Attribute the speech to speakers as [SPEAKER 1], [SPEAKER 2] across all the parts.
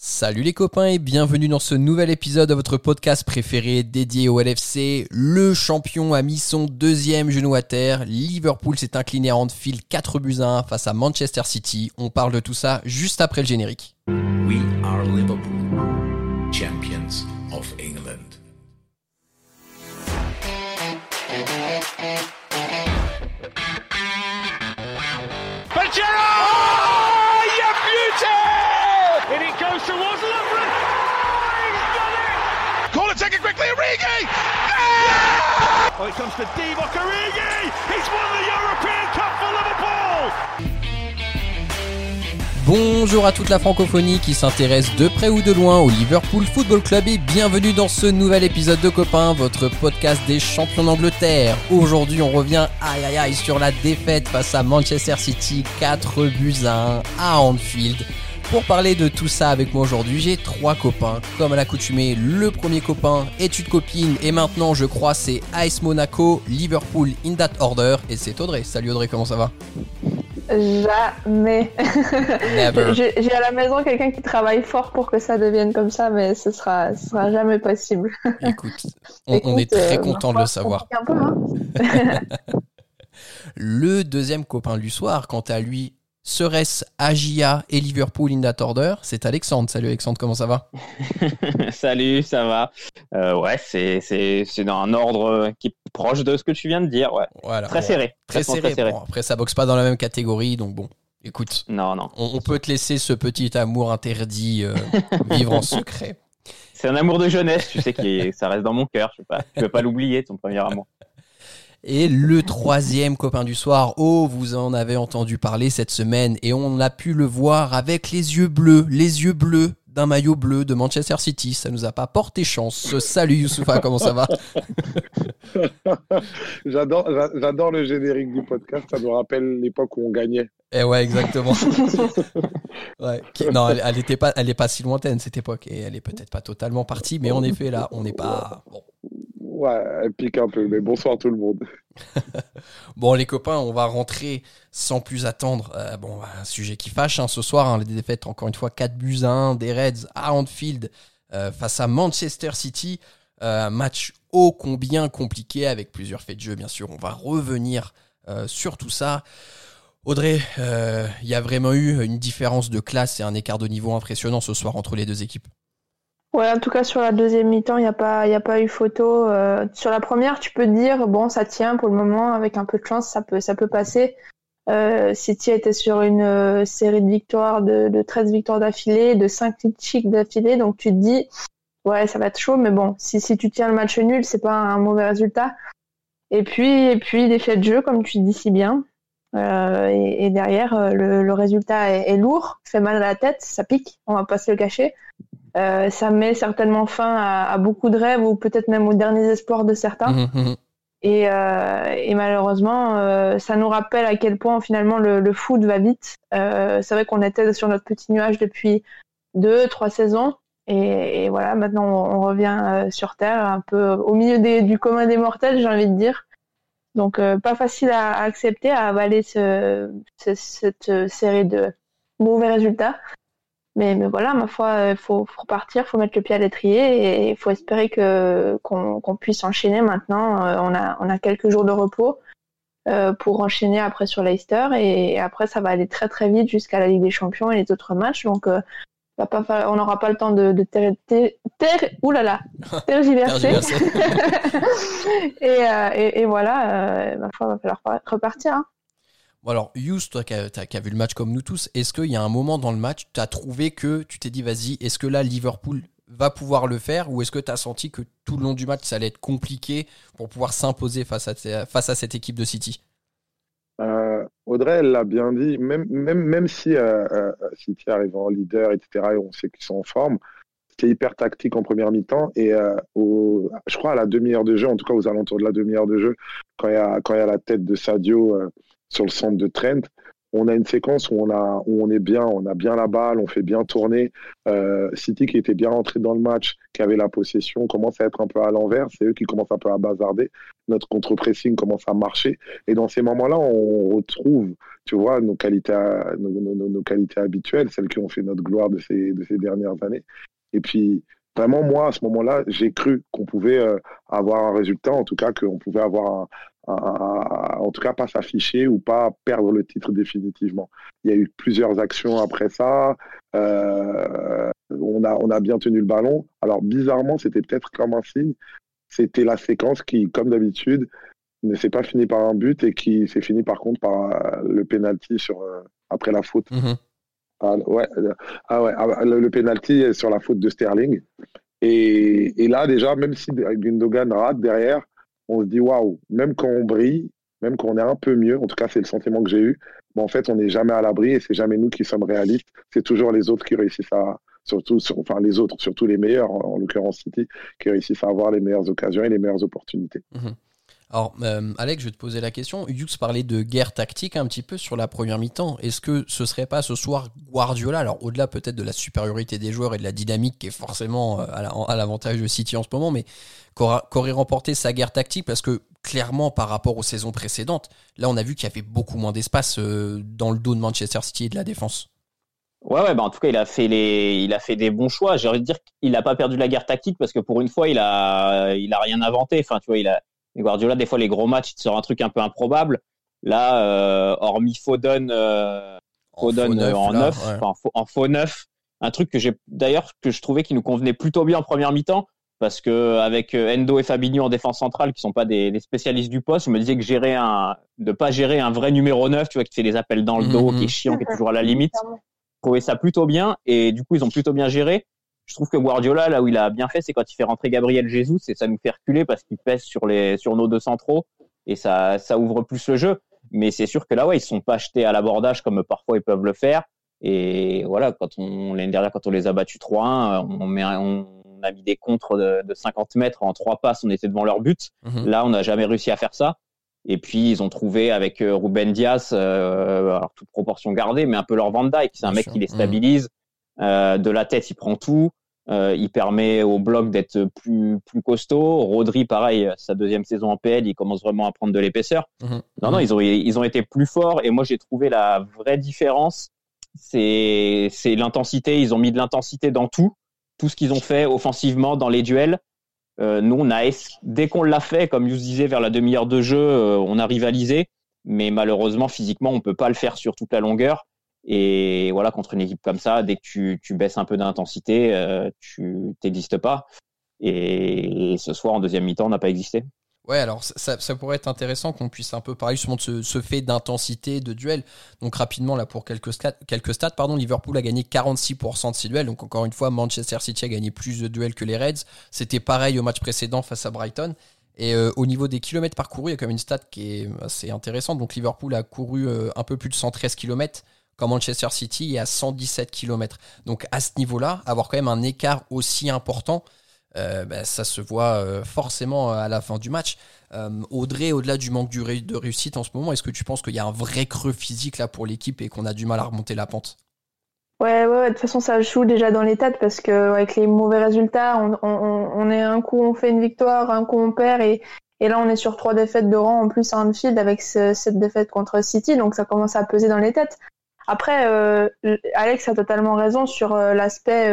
[SPEAKER 1] Salut les copains et bienvenue dans ce nouvel épisode de votre podcast préféré dédié au LFC. Le champion a mis son deuxième genou à terre. Liverpool s'est incliné à Anfield 4 buts à 1 face à Manchester City. On parle de tout ça juste après le générique.
[SPEAKER 2] It quickly, Origi! Oh, it comes to Divock Origi! He's won the European Cup for Liverpool!
[SPEAKER 1] Bonjour à toute la francophonie qui s'intéresse de près ou de loin au Liverpool Football Club et bienvenue dans ce nouvel épisode de Copains, votre podcast des champions d'Angleterre. Aujourd'hui on revient aïe aïe aïe sur la défaite face à Manchester City 4 buts à 1 à Anfield. Pour parler de tout ça avec moi aujourd'hui, j'ai trois copains. Comme à l'accoutumée, le premier copain est une copine et maintenant je crois c'est Ice Monaco, Liverpool in that order et c'est Audrey. Salut Audrey, comment ça va?
[SPEAKER 3] Jamais. J'ai à la maison quelqu'un qui travaille fort pour que ça devienne comme ça, mais ce sera, ce sera jamais possible.
[SPEAKER 1] Écoute, on, on est très
[SPEAKER 3] euh,
[SPEAKER 1] content de le savoir.
[SPEAKER 3] un peu, hein.
[SPEAKER 1] Le deuxième copain du soir, quant à lui, serait-ce Agia et Liverpool in that order C'est Alexandre. Salut Alexandre, comment ça va?
[SPEAKER 4] Salut, ça va Euh, Ouais, c'est c'est c'est dans un ordre qui est proche de ce que tu viens de dire. Ouais,
[SPEAKER 1] Voilà.
[SPEAKER 4] très
[SPEAKER 1] bon,
[SPEAKER 4] serré,
[SPEAKER 1] Très serré. Bon, après, ça boxe pas dans la même catégorie, donc bon. Écoute,
[SPEAKER 4] Non, non,
[SPEAKER 1] on, on peut te laisser ce petit amour interdit euh, vivre en secret.
[SPEAKER 4] c'est un amour de jeunesse. Tu sais que ça reste dans mon cœur. Je je peux pas l'oublier, ton premier amour.
[SPEAKER 1] Et le troisième copain du soir, oh, vous en avez entendu parler cette semaine et on a pu le voir avec les yeux bleus, les yeux bleus d'un maillot bleu de Manchester City. Ça nous a pas porté chance. Salut Youssoufa, comment ça va
[SPEAKER 5] J'adore, j'a- j'adore le générique du podcast. Ça nous rappelle l'époque où on gagnait.
[SPEAKER 1] Eh ouais, exactement. Ouais. Non, elle, elle était pas, elle est pas si lointaine cette époque et elle est peut-être pas totalement partie, mais en effet là, on n'est pas. Bon.
[SPEAKER 5] Ouais, elle pique un peu. Mais bonsoir tout le monde.
[SPEAKER 1] Bon, les copains, on va rentrer sans plus attendre. Euh, bon, un sujet qui fâche hein, ce soir. Hein, les défaites, encore une fois, 4 buts à 1 des Reds à Anfield euh, face à Manchester City. Euh, match ô combien compliqué avec plusieurs faits de jeu, bien sûr. On va revenir sur tout ça. Audrey, il y a vraiment eu une différence de classe et un écart de niveau impressionnant ce soir entre les deux équipes.
[SPEAKER 3] Ouais, en tout cas, sur la deuxième mi-temps, il n'y a, pas- il a pas eu photo. Euh, sur la première, tu peux te dire, bon, ça tient pour le moment, avec un peu de chance, ça peut, ça peut passer. Euh, City était sur une euh, série de victoires, de, de 13 victoires d'affilée, de 5 chics d'affilée, donc tu te dis, ouais, ça va être chaud, mais bon, si, si tu tiens le match nul, c'est pas un mauvais résultat. Et puis, et puis des faits de jeu, comme tu dis si bien. Euh, et, derrière, le, le résultat est, est lourd, fait mal à la tête, ça pique, on va pas se le cacher. Euh, ça met certainement fin à, à beaucoup de rêves ou peut-être même aux derniers espoirs de certains.
[SPEAKER 1] Mhm, mhm.
[SPEAKER 3] Et, euh, et malheureusement, euh, ça nous rappelle à quel point finalement le, le foot va vite. C'est vrai qu'on était sur notre petit nuage depuis deux, trois saisons. Et, et voilà, maintenant on, on revient sur Terre, un peu au milieu des, du commun des mortels, j'ai envie de dire. Donc pas facile à, à accepter, à avaler ce, ce- cette série de mauvais résultats. Mais, mais voilà, ma foi, il faut, faut repartir, faut mettre le pied à l'étrier et il faut espérer que qu'on puisse enchaîner maintenant. Euh, on a on a quelques jours de repos euh, pour enchaîner après sur Leicester et après ça va aller très très vite jusqu'à la Ligue des Champions et les autres matchs. Donc euh, va pas fa- on n'aura pas le temps de, de ter, ter, ter- oulala, tergiverser.
[SPEAKER 1] Tergiverser.
[SPEAKER 3] et, euh, et, et voilà, euh, ma foi, va falloir repartir. hein.
[SPEAKER 1] Alors, Yous, toi qui as, vu le match comme nous tous, est-ce qu'il y a un moment dans le match, tu as trouvé que tu t'es dit, vas-y, est-ce que là, Liverpool va pouvoir le faire ou est-ce que tu as senti que tout le long du match, ça allait être compliqué pour pouvoir s'imposer face à, cette équipe de City?
[SPEAKER 5] Euh, Audrey, elle l'a bien dit. Même, même, même si euh, euh, City arrive en leader, etc., et on sait qu'ils sont en forme, c'était hyper tactique en première mi-temps. Et au, je crois à la demi-heure de jeu, en tout cas aux alentours de la demi-heure de jeu, quand il y a, quand il y a la tête de Sadio sur le centre de Trent, on a une séquence où on, a, où on est bien, on a bien la balle, on fait bien tourner. Euh, City qui était bien entré dans le match, qui avait la possession, commence à être un peu à l'envers. C'est eux qui commencent un peu à bazarder. Notre contre-pressing commence à marcher. Et dans ces moments-là, on retrouve, tu vois, nos qualités, nos, nos, qualités habituelles, celles qui ont fait notre gloire de ces, de ces dernières années. Et puis, vraiment, moi, à ce moment-là, j'ai cru qu'on pouvait euh, avoir un résultat, en tout cas, qu'on pouvait avoir un, en tout cas pas s'afficher ou pas perdre le titre définitivement. Il y a eu plusieurs actions après ça. Euh, on, a, on a bien tenu le ballon. Alors bizarrement, c'était peut-être comme un signe. C'était la séquence qui, comme d'habitude, ne s'est pas fini par un but et qui s'est fini par contre par euh, le penalty sur euh, après la faute. Mm-hmm. Ah, ouais, ah ouais, ah, le, le penalty sur la faute de Sterling. Et, et, là déjà, même si Gundogan rate derrière, on se dit waouh, même quand on brille, même quand on est un peu mieux, en tout cas c'est le sentiment que j'ai eu, mais en fait on n'est jamais à l'abri et c'est jamais nous qui sommes réalistes, c'est toujours les autres qui réussissent à, surtout, enfin les autres, surtout les meilleurs, en, l'occurrence City, qui réussissent à avoir les meilleures occasions et les meilleures opportunités.
[SPEAKER 1] Mhm. Alors, euh, Alex, je vais te poser la question. Hughes parlait de guerre tactique un petit peu sur la première mi-temps. Est-ce que ce serait pas ce soir Guardiola, alors au-delà peut-être de la supériorité des joueurs et de la dynamique qui est forcément euh, à l'avantage de City en ce moment, mais qu'aurait remporté sa guerre tactique? Parce que clairement par rapport aux saisons précédentes, là on a vu qu'il y avait beaucoup moins d'espace euh, dans le dos de Manchester City et de la défense.
[SPEAKER 4] Ouais, ouais, bah en tout cas, il a fait des bons choix. J'ai envie de dire qu'il n'a pas perdu la guerre tactique parce que pour une fois, il a, il a rien inventé. Enfin, tu vois, il a, Guardiola, des fois, les gros matchs, il te sort un truc un peu improbable. Là, euh, hormis Foden, euh, Foden en, neuf, en, faux neuf, un truc que j'ai, d'ailleurs, que je trouvais qui nous convenait plutôt bien en première mi-temps parce que avec euh, Endo et Fabinho en défense centrale qui sont pas des, spécialistes du poste, je me disais que gérer un de pas gérer un vrai numéro 9, tu vois qui fait des appels dans le dos, qui est chiant, qui est toujours à la limite. Je trouvais ça plutôt bien et du coup ils ont plutôt bien géré. Je trouve que Guardiola là où il a bien fait c'est quand il fait rentrer Gabriel Jesus et ça nous fait reculer parce qu'il pèse sur les sur nos deux centraux et ça ça ouvre plus le jeu. Mais c'est sûr que là ouais ils sont pas achetés à l'abordage comme parfois ils peuvent le faire. Et voilà, quand on l'année dernière, quand on les a battus 3-1, on met, on, a mis des contres de, 50 mètres en trois passes, on était devant leur but. Mhm. Là, on n'a jamais réussi à faire ça. Et puis ils ont trouvé avec euh, Ruben Diaz, euh, alors toute proportion gardée, mais un peu leur Van Dyke. C'est un mec qui les stabilise. Euh, de la tête, il prend tout. il permet au bloc d'être plus plus costaud. Rodri, pareil, sa deuxième saison en PL, il commence vraiment à prendre de l'épaisseur. Mhm. Non, non, ils ont ils ont été plus forts. Et moi, j'ai trouvé la vraie différence. C'est c'est l'intensité. Ils ont mis de l'intensité dans tout tout ce qu'ils ont fait offensivement dans les duels. Euh, nous, on a, dès qu'on l'a fait, comme vous disait, vers la demi-heure de jeu, euh, on a rivalisé. Mais malheureusement, physiquement, on peut pas le faire sur toute la longueur. Et voilà, contre une équipe comme ça, dès que tu, baisses un peu d'intensité, euh, tu n'existes pas. Et, ce soir, en deuxième mi-temps, on n'a pas existé.
[SPEAKER 1] Ouais, alors ça, pourrait être intéressant qu'on puisse un peu parler justement de ce, fait d'intensité de duel. Donc rapidement, là pour quelques stats, quelques stats pardon, Liverpool a gagné 46% de ses duels. Donc encore une fois, Manchester City a gagné plus de duels que les Reds. C'était pareil au match précédent face à Brighton. Et euh, au niveau des kilomètres parcourus, il y a quand même une stat qui est assez intéressante. Donc Liverpool a couru euh, un peu plus de 113 km quand Manchester City est à 117 km. Donc à ce niveau-là, avoir quand même un écart aussi important, euh, ben, ça se voit euh, forcément à la fin du match. Euh, Audrey, au-delà du manque de réussite en ce moment, est-ce que tu penses qu'il y a un vrai creux physique là pour l'équipe et qu'on a du mal à remonter la pente?
[SPEAKER 3] Ouais, ouais, de toute façon, ça joue déjà dans les têtes parce que avec les mauvais résultats, on, est un coup on fait une victoire, un coup on perd et, et là on est sur trois défaites de rang en plus à Anfield avec cette défaite contre City, donc ça commence à peser dans les têtes. Après, Alex a totalement raison sur l'aspect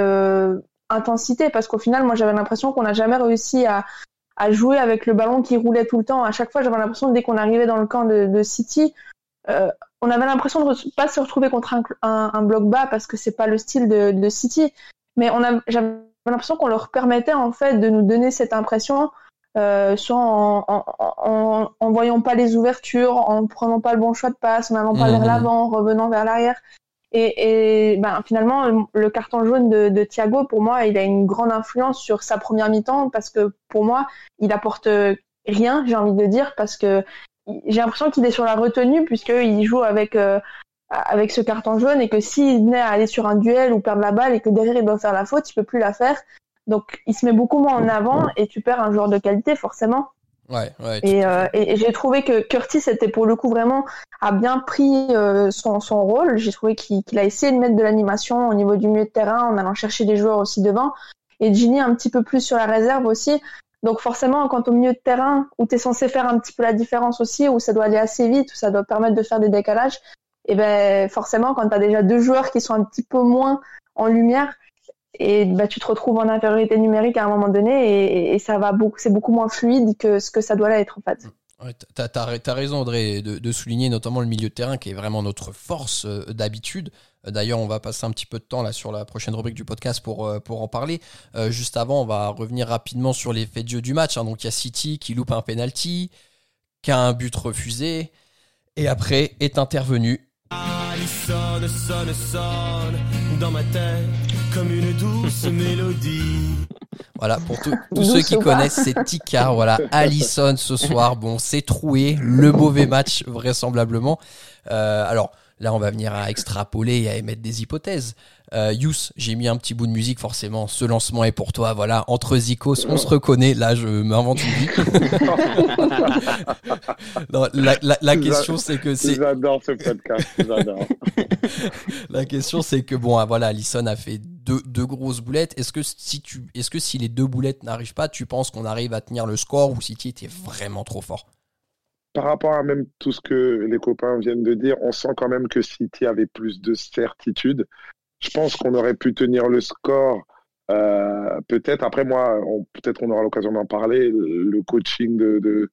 [SPEAKER 3] intensité parce qu'au final, moi, j'avais l'impression qu'on n'a jamais réussi à, jouer avec le ballon qui roulait tout le temps. À chaque fois, j'avais l'impression dès qu'on arrivait dans le camp de, City, euh, on avait l'impression de ne pas se retrouver contre un, bloc bas parce que c'est pas le style de, City. Mais j'avais l'impression qu'on leur permettait en fait de nous donner cette impression, euh, soit en, en, en, en, voyant pas les ouvertures, en prenant pas le bon choix de passe, en allant pas vers mmh. l'avant, en revenant vers l'arrière. Et, ben, finalement, le carton jaune de, Thiago, pour moi, il a une grande influence sur sa première mi-temps parce que pour moi, il apporte rien, j'ai envie de dire, parce que j'ai l'impression qu'il est sur la retenue puisqu'il joue avec, euh, avec ce carton jaune et que s'il venait à aller sur un duel ou perdre la balle et que derrière il doit faire la faute, il peut plus la faire. Donc il se met beaucoup moins en avant et tu perds un joueur de qualité forcément.
[SPEAKER 1] Ouais, ouais.
[SPEAKER 3] Et, euh, et, et j'ai trouvé que Curtis était pour le coup vraiment a bien pris euh, son, son rôle. J'ai trouvé qu'il a essayé de mettre de l'animation au niveau du milieu de terrain en allant chercher des joueurs aussi devant. Et Ginny un petit peu plus sur la réserve aussi. Donc forcément, quand au milieu de terrain, où tu es censé faire un petit peu la différence aussi, où ça doit aller assez vite, où ça doit permettre de faire des décalages, et ben forcément, quand tu as déjà deux joueurs qui sont un petit peu moins en lumière, et bah, tu te retrouves en infériorité numérique à un moment donné, et, et ça va beaucoup, c'est beaucoup moins fluide que ce que ça doit l'être en fait.
[SPEAKER 1] Ouais, t'as, t'as, t'as raison Audrey de, de, souligner notamment le milieu de terrain qui est vraiment notre force euh, d'habitude. D'ailleurs, on va passer un petit peu de temps là sur la prochaine rubrique du podcast pour, euh, pour en parler. Euh, juste avant, on va revenir rapidement sur les faits de jeu du match. Hein. Donc il y a City qui loupe un penalty, qui a un but refusé, et après est intervenu.
[SPEAKER 6] sonne, sonne, sonne dans ma tête comme une douce mélodie.
[SPEAKER 1] Voilà, pour tous ceux qui connaissent, c'est Tika. Voilà, Allison ce soir. Bon, c'est troué. Le mauvais match, vraisemblablement. Euh, alors, là, on va venir à extrapoler et à émettre des hypothèses. Euh, Yous, j'ai mis un petit bout de musique, forcément. Ce lancement est pour toi. Voilà, entre Zikos, on se reconnaît. Là, je m'invente une vie. non, la, la, la question, c'est que c'est.
[SPEAKER 5] J'adore ce podcast. J'adore.
[SPEAKER 1] la question, c'est que bon, voilà, Allison a fait deux, grosses boulettes. Est-ce que si est-ce que si les deux boulettes n'arrivent pas, tu penses qu'on arrive à tenir le score ou City était vraiment trop fort?
[SPEAKER 5] Par rapport à même tout ce que les copains viennent de dire, on sent quand même que City avait plus de certitude. Je pense qu'on aurait pu tenir le score. Euh, peut-être après moi, peut-être on aura l'occasion d'en parler. Le coaching de,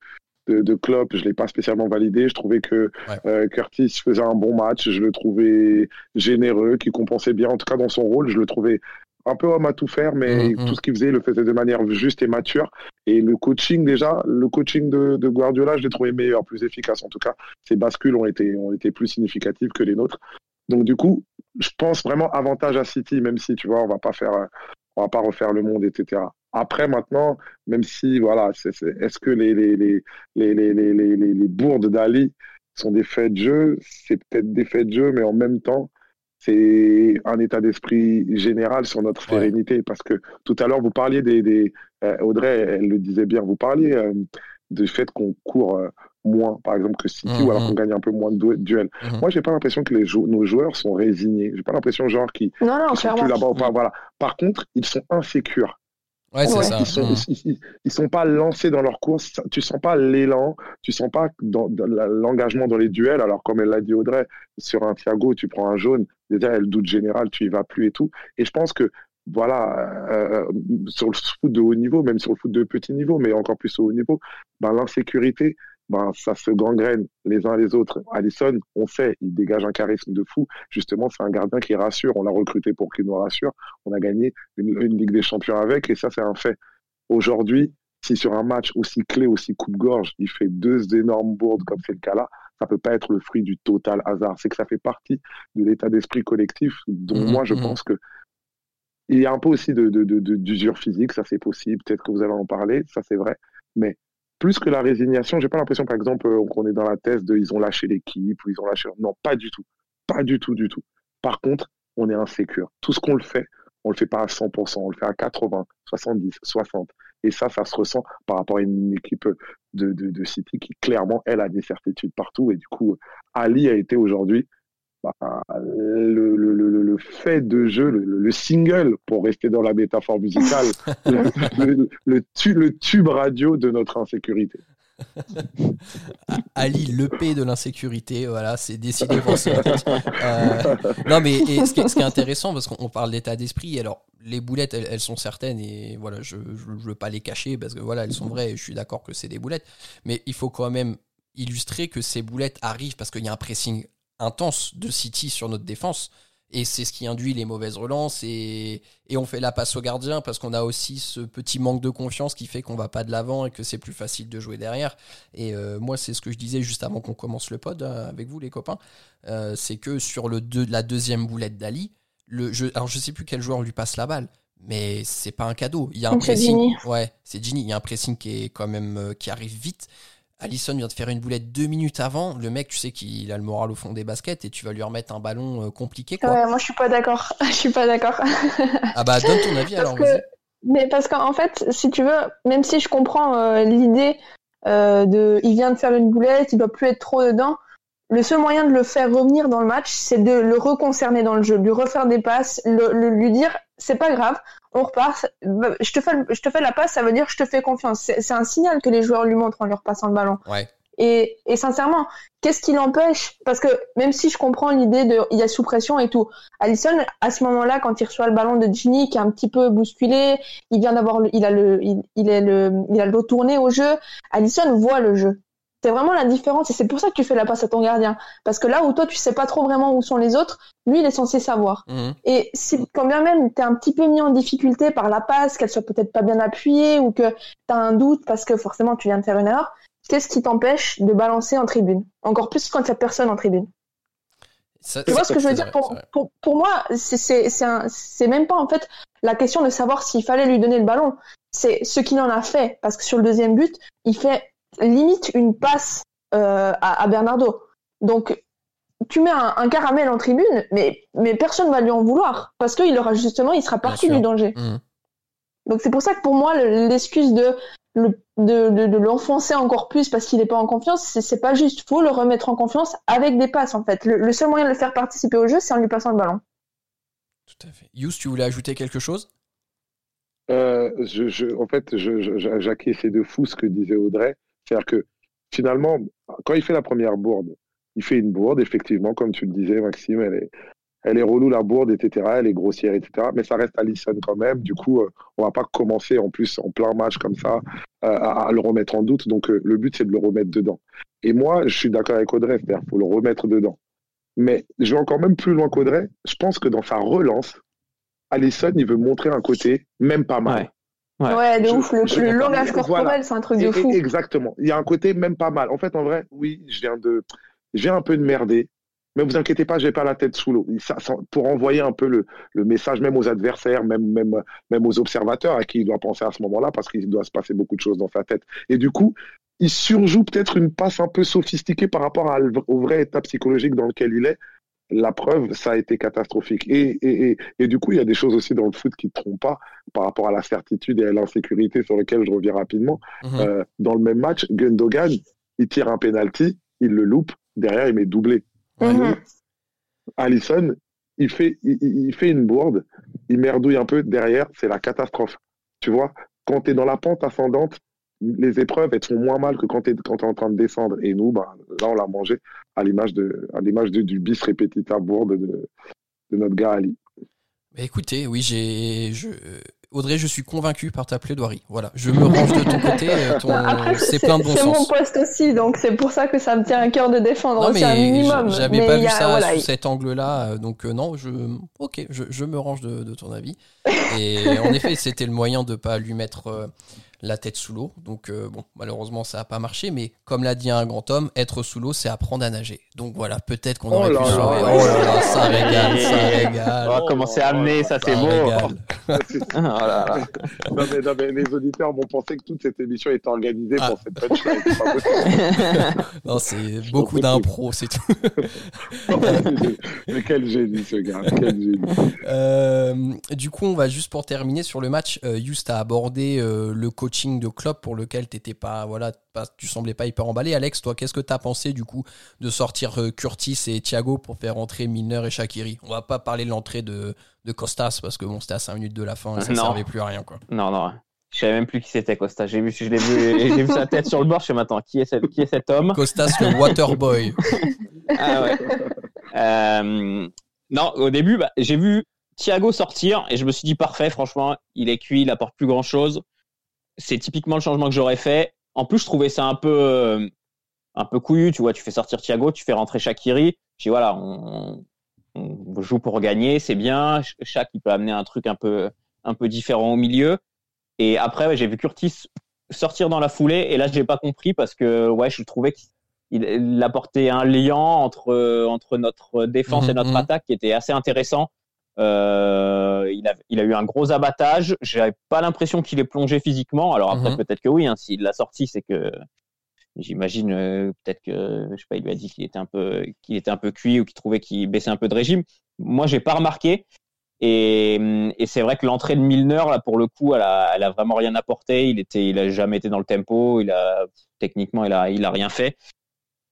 [SPEAKER 5] de, de Klopp, je l'ai pas spécialement validé. Je trouvais que
[SPEAKER 1] Ouais.
[SPEAKER 5] euh, Curtis faisait un bon match. Je le trouvais généreux, qui compensait bien, en tout cas dans son rôle. Je le trouvais un peu homme à tout faire, mais
[SPEAKER 1] Mhm.
[SPEAKER 5] tout ce qu'il faisait, il le faisait de manière juste et mature. Et le coaching, déjà, le coaching de, de Guardiola, je l'ai trouvé meilleur, plus efficace. En tout cas, ses bascules ont été, ont été plus significatives que les nôtres. Donc, du coup, je pense vraiment avantage à City, même si, tu vois, on va pas faire, on va pas refaire le monde, etc. Après, maintenant, même si, voilà, c'est, c'est- est-ce que les, les, les, les, les, les, les, les- les bourdes d'Ali sont des faits de jeu? C'est peut-être des faits de jeu, mais en même temps, c'est un état d'esprit général sur notre
[SPEAKER 1] Ouais.
[SPEAKER 5] sérénité. Parce que tout à l'heure, vous parliez des, des euh, Audrey, elle le disait bien, vous parliez euh, du fait qu'on court euh, moins, par exemple, que City, ou alors qu'on gagne un peu moins de duels.
[SPEAKER 1] Mhm.
[SPEAKER 5] Moi, j'ai pas l'impression que les jou- nos joueurs sont résignés. J'ai pas l'impression, genre, qu'ils
[SPEAKER 3] Non, non,
[SPEAKER 5] qu'ils sont plus là-bas. ou pas. Voilà. Par contre, ils sont insécures.
[SPEAKER 1] Ouais, c'est
[SPEAKER 3] Ouais.
[SPEAKER 1] ça.
[SPEAKER 5] Ils sont,
[SPEAKER 1] Mm.
[SPEAKER 5] ils, ils- ils sont pas lancés dans leur course. Tu sens pas l'élan. Tu sens pas dans, dans la- l'engagement dans les duels. Alors, comme elle l'a dit Audrey, sur un Thiago, tu prends un jaune. Déjà, elle doute général, tu y vas plus et tout. Et je pense que, voilà, euh, sur le foot de haut niveau, même sur le foot de petit niveau, mais encore plus au haut niveau, ben, l'insécurité, ben, ça se gangrène les uns les autres. Allison, on sait, il dégage un charisme de fou. Justement, c'est un gardien qui rassure. On l'a recruté pour qu'il nous rassure. On a gagné une, une Ligue des Champions avec, et ça, c'est un fait. Aujourd'hui, si sur un match aussi clé, aussi coupe-gorge, il fait deux énormes bourdes comme c'est le cas là, ça peut pas être le fruit du total hasard. C'est que ça fait partie de l'état d'esprit collectif dont
[SPEAKER 1] Mhm,
[SPEAKER 5] moi je
[SPEAKER 1] mhm.
[SPEAKER 5] pense que il y a un peu aussi de, de, de, de- d'usure physique, ça c'est possible, peut-être que vous allez en parler, ça c'est vrai, mais plus que la résignation, j'ai pas l'impression par exemple euh, qu'on est dans la thèse de ils ont lâché l'équipe ou ils ont lâché non pas du tout, pas du tout du tout. Par contre, on est insécure. Tout ce qu'on le fait, on le fait pas à 100%, on le fait à 80, 70, 60. Et ça, ça se ressent par rapport à une équipe de, de, de City qui clairement, elle a des certitudes partout. Et du coup, Ali a été aujourd'hui bah, le, le, le, le fait de jeu, le, le single, pour rester dans la métaphore musicale, le, le, le, tu- le tube radio de notre insécurité.
[SPEAKER 1] Ali, le P de l'insécurité, voilà, c'est décidé pour match. Euh, non, mais et ce, qui est, ce qui est intéressant, parce qu'on parle d'état d'esprit, alors les boulettes, elles, elles sont certaines, et voilà, je ne veux pas les cacher, parce que voilà, elles sont vraies, et je suis d'accord que c'est des boulettes, mais il faut quand même illustrer que ces boulettes arrivent parce qu'il y a un pressing intense de City sur notre défense. Et c'est ce qui induit les mauvaises relances. Et, et on fait la passe au gardien parce qu'on a aussi ce petit manque de confiance qui fait qu'on va pas de l'avant et que c'est plus facile de jouer derrière. Et euh, moi, c'est ce que je disais juste avant qu'on commence le pod euh, avec vous, les copains. Euh, c'est que sur le deux- la deuxième boulette d'Ali, le, je, alors je sais plus quel joueur lui passe la balle, mais c'est pas un cadeau. Il y a un pressing.
[SPEAKER 3] Gini.
[SPEAKER 1] Ouais, c'est Gini. Il y a un pressing qui est quand même euh, qui arrive vite. Allison vient de faire une boulette deux minutes avant. Le mec, tu sais qu'il a le moral au fond des baskets et tu vas lui remettre un ballon euh, compliqué, quoi.
[SPEAKER 3] Ouais, moi je suis pas d'accord. Je suis pas d'accord.
[SPEAKER 1] Ah bah, donne ton avis
[SPEAKER 3] Parce
[SPEAKER 1] alors,
[SPEAKER 3] que-. Mais parce qu'en fait, si tu veux, même si je comprends euh, l'idée euh, de, il vient de faire une boulette, il doit plus être trop dedans. Le seul moyen de le faire revenir dans le match, c'est de le reconcerner dans le jeu, lui refaire des passes, le, le- lui dire c'est pas grave, on repart. Bah, Je te fais, je te fais la passe, ça veut dire je te fais confiance. C'est un signal que les joueurs lui montrent en lui repassant le ballon.
[SPEAKER 1] Ouais.
[SPEAKER 3] Et, et sincèrement, qu'est-ce qui l'empêche? Parce que même si je comprends l'idée de, il y a sous pression et tout, Allison, à ce moment-là, quand il reçoit le ballon de Ginny, qui est un petit peu bousculé, il vient d'avoir, le- il a le, il, il est le, il a le dos tourné au jeu. Allison voit le jeu. C'est vraiment la différence et c'est pour ça que tu fais la passe à ton gardien. Parce que là où toi tu sais pas trop vraiment où sont les autres, lui il est censé savoir.
[SPEAKER 1] Mhm.
[SPEAKER 3] Et si quand bien même t'es un petit peu mis en difficulté par la passe, qu'elle soit peut-être pas bien appuyée ou que t'as un doute parce que forcément tu viens de faire une erreur, qu'est-ce qui t'empêche de balancer en tribune? Encore plus quand il y a personne en tribune.
[SPEAKER 1] Ça-
[SPEAKER 3] Tu vois ce que je veux dire?
[SPEAKER 1] vrai,
[SPEAKER 3] pour, pour, pour moi, c'est- c'est c'est un- c'est même pas en fait la question de savoir s'il fallait lui donner le ballon. C'est ce qu'il en a fait. Parce que sur le deuxième but, il fait limite une passe euh, à, à Bernardo. Donc, tu mets un, un caramel en tribune, mais, mais personne va lui en vouloir. Parce qu'il aura justement, il sera parti du danger.
[SPEAKER 1] Mhm.
[SPEAKER 3] Donc c'est pour ça que pour moi, le- l'excuse de, le- de, de, de l'enfoncer encore plus parce qu'il n'est pas en confiance, c'est, pas juste. faut le remettre en confiance avec des passes en fait. Le, le seul moyen de le faire participer au jeu, c'est en lui passant le ballon.
[SPEAKER 1] Tout à fait. Yous, tu voulais ajouter quelque chose?
[SPEAKER 5] Euh, je, je, en fait, je, je, je- j'acquiesçais de fou ce que disait Audrey. C'est-à-dire que finalement, quand il fait la première bourde, il fait une bourde, effectivement, comme tu le disais, Maxime, elle est, elle est relou la bourde, etc. Elle est grossière, etc. Mais ça reste Allison quand même. Du coup, euh, on va pas commencer en plus en plein match comme ça euh, à, le remettre en doute. Donc, euh, le but, c'est de le remettre dedans. Et moi, je suis d'accord avec Audrey, c'est-à-dire faut le remettre dedans. Mais je vais encore même plus loin qu'Audrey. Je pense que dans sa relance, Allison, il veut montrer un côté même pas mal.
[SPEAKER 4] Ouais. Ouais,
[SPEAKER 3] de
[SPEAKER 5] Je-
[SPEAKER 3] ouf. Le, langage corporel,
[SPEAKER 5] voilà.
[SPEAKER 3] c'est un truc de
[SPEAKER 5] et-
[SPEAKER 3] fou.
[SPEAKER 5] Exactement. Il y a un côté même pas mal. En fait, en vrai, oui, je viens de, je viens un peu de merder. Mais vous inquiétez pas, j'ai pas la tête sous l'eau. Ça, ça- pour envoyer un peu le, le message même aux adversaires, même, même, même aux observateurs à qui il doit penser à ce moment-là, parce qu'il doit se passer beaucoup de choses dans sa tête. Et du coup, il surjoue peut-être une passe un peu sophistiquée par rapport à- au vrai état psychologique dans lequel il est. La preuve, ça a été catastrophique. Et, et, et, et du coup, il y a des choses aussi dans le foot qui ne trompent pas par rapport à la certitude et à l'insécurité sur lesquelles je reviens rapidement.
[SPEAKER 1] Mhm.
[SPEAKER 5] Euh, dans le même match, Gundogan, il tire un penalty, il le loupe, derrière il met doublé.
[SPEAKER 3] Mhm.
[SPEAKER 5] Allison, il fait, il, il- il fait une bourde, il merdouille un peu, derrière c'est la catastrophe. Tu vois, quand tu es dans la pente ascendante, les épreuves elles sont moins mal que quand tu es, quand t'es en train de descendre. Et nous, bah, là on l'a mangé à l'image de, à l'image de- du bis repetita bourde de, de notre gars Ali.
[SPEAKER 1] Mais écoutez, oui, j'ai. Je... Audrey, je suis convaincu par ta plaidoirie. Voilà, je me range de ton côté. euh, ton-
[SPEAKER 3] Après,
[SPEAKER 1] C'est plein de bon
[SPEAKER 3] c'est mon
[SPEAKER 1] sens.
[SPEAKER 3] poste aussi, donc c'est pour ça que ça me tient à cœur de défendre
[SPEAKER 1] Non,
[SPEAKER 3] aussi un
[SPEAKER 1] mais
[SPEAKER 3] minimum.
[SPEAKER 1] je- j'avais pas vu
[SPEAKER 3] a-
[SPEAKER 1] ça
[SPEAKER 3] voilà,
[SPEAKER 1] sous cet angle-là, euh, donc euh, non, je, ok, je, je me range de, de ton avis. Et en effet, c'était le moyen de pas lui mettre euh, la tête sous l'eau. Donc euh, bon, malheureusement, ça a pas marché. Mais comme l'a dit un grand homme, être sous l'eau, c'est apprendre à nager. Donc voilà, peut-être qu'on
[SPEAKER 5] Oh
[SPEAKER 1] aurait pu sauver. Oh là là, ça régale, ça régale.
[SPEAKER 4] On va commencer à amener, ça c'est beau. Oh là là.
[SPEAKER 5] non, mais, non, mais les auditeurs vont penser que toute cette émission est organisée
[SPEAKER 1] Ah.
[SPEAKER 5] pour cette punchline.
[SPEAKER 1] Non, c'est beaucoup d'impro, c'est tout.
[SPEAKER 5] mais quel génie ce gars, quel génie.
[SPEAKER 1] Euh, du coup, on va juste pour terminer sur le match. Euh, Just a abordé euh, le coaching de Klopp pour lequel t'étais pas, voilà, pas, tu semblais pas hyper emballé. Alex, toi, qu'est-ce que t'as pensé du coup de sortir euh, Curtis et Thiago pour faire entrer Milner et Shakiri On va pas parler de l'entrée de, de Costas parce que bon, c'était à 5 minutes de la fin et ça ne servait plus à rien quoi.
[SPEAKER 4] Non, non. Je savais même plus qui c'était Costa. J'ai vu, je l'ai vu, j'ai vu sa tête sur le bord. Je me suis attends, qui est, cette- qui est cet homme?
[SPEAKER 1] Costas le Waterboy.
[SPEAKER 4] Ah ouais. Euh, non, au début, bah, j'ai vu Thiago sortir et je me suis dit parfait, franchement, il est cuit, il apporte plus grand chose. C'est typiquement le changement que j'aurais fait. En plus, je trouvais ça un peu, euh, un peu couillu, tu vois. Tu fais sortir Thiago, tu fais rentrer Shakiri. Je dis voilà, on, on joue pour gagner, c'est bien. Ch- Chaque il peut amener un truc un peu, un peu différent au milieu. Et après, ouais, j'ai vu Curtis sortir dans la foulée et là, j'ai pas compris parce que ouais, je trouvais qu'il il apportait un lien entre euh, entre notre défense et
[SPEAKER 1] Mhm,
[SPEAKER 4] notre
[SPEAKER 1] mhm.
[SPEAKER 4] attaque qui était assez intéressant. Euh, il a il a eu un gros abattage. J'avais pas l'impression qu'il est plongé physiquement. Alors après
[SPEAKER 1] Mhm.
[SPEAKER 4] peut-être que oui. Hein, S'il l'a sorti, c'est que j'imagine euh, peut-être que je sais pas. Il lui a dit qu'il était un peu qu'il était un peu cuit ou qu'il trouvait qu'il baissait un peu de régime. Moi j'ai pas remarqué. Et, et c'est vrai que l'entrée de Milner, là, pour le coup, elle a, elle a vraiment rien apporté. Il était, il a jamais été dans le tempo. Il a, techniquement, il a, il a rien fait.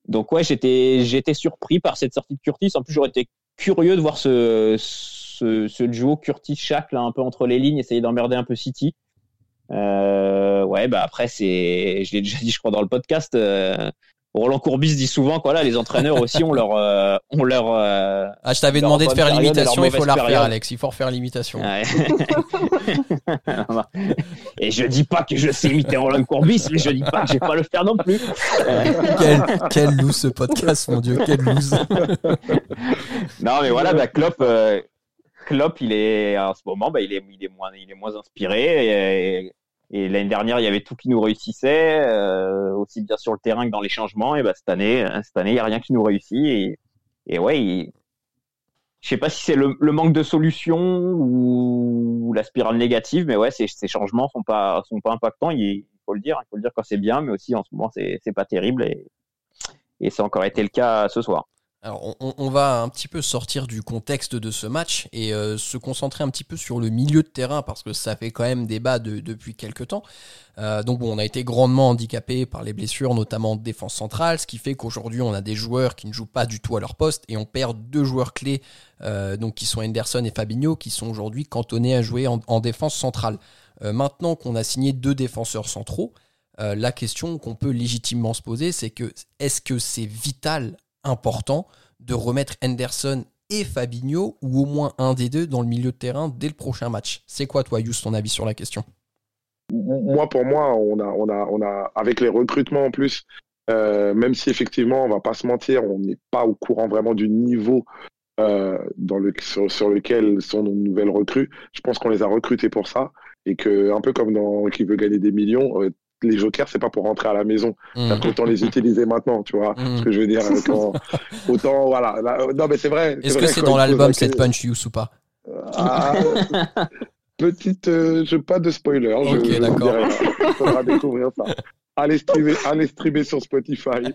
[SPEAKER 4] Donc ouais, j'étais, j'étais surpris par cette sortie de Curtis. En plus, j'aurais été curieux de voir ce, ce, ce duo Curtis-Shaq, là, un peu entre les lignes, essayer d'emmerder un peu City. Euh, ouais, bah après, c'est, je l'ai déjà dit, je crois, dans le podcast, euh, Roland Courbis dit souvent quoi là les entraîneurs aussi ont leur euh, ont leur euh,
[SPEAKER 1] ah je t'avais demandé de faire l'imitation il faut la refaire. Alex il faut refaire l'imitation
[SPEAKER 4] Ouais. et je dis pas que je sais imiter Roland Courbis mais je dis pas que je vais pas le faire non plus
[SPEAKER 1] quel, quel loose ce podcast mon dieu quel loose
[SPEAKER 4] non mais voilà bah, Klopp Klopp il est en ce moment bah, il est moins inspiré et, l'année dernière il y avait tout qui nous réussissait euh, aussi bien sur le terrain que dans les changements et bah cette année euh, cette année il y a rien qui nous réussit et et ouais il, je sais pas si c'est le, manque de solution ou la spirale négative, mais ouais, ces, changements sont pas sont pas impactants. Il, faut le dire, il faut le dire quand c'est bien, mais aussi en ce moment c'est c'est pas terrible et et ça a encore été le cas ce soir.
[SPEAKER 1] Alors, on, va un petit peu sortir du contexte de ce match et euh, se concentrer un petit peu sur le milieu de terrain parce que ça fait quand même débat de, depuis quelques temps. Euh, donc bon, on a été grandement handicapé par les blessures, notamment en défense centrale, ce qui fait qu'aujourd'hui on a des joueurs qui ne jouent pas du tout à leur poste et on perd deux joueurs clés, euh, donc qui sont Henderson et Fabinho, qui sont aujourd'hui cantonnés à jouer en, en défense centrale. Maintenant qu'on a signé deux défenseurs centraux, la question qu'on peut légitimement se poser, c'est que est-ce que c'est vital important de remettre Henderson et Fabinho, ou au moins un des deux, dans le milieu de terrain dès le prochain match C'est quoi, toi, Yous, ton avis sur la question?
[SPEAKER 5] Moi, pour moi, on a, avec les recrutements en plus, euh, même si effectivement, on va pas se mentir, on n'est pas au courant vraiment du niveau euh, sur lequel sont nos nouvelles recrues. Je pense qu'on les a recrutés pour ça et que, un peu comme dans qui veut gagner des millions, euh, les jokers, c'est pas pour rentrer à la maison.
[SPEAKER 1] Mmh.
[SPEAKER 5] Mmh. Autant les utiliser maintenant, tu vois.
[SPEAKER 1] Mm.
[SPEAKER 5] Ce que je veux dire, quand, autant, voilà. Là, non, mais c'est vrai.
[SPEAKER 1] Est-ce que c'est dans l'album cette punch, Yous, ou pas
[SPEAKER 5] Ah, petite, euh, je pas de spoiler. je,
[SPEAKER 1] Ok, d'accord.
[SPEAKER 5] Il faudra découvrir ça. Allez streamer, allez streamer sur Spotify.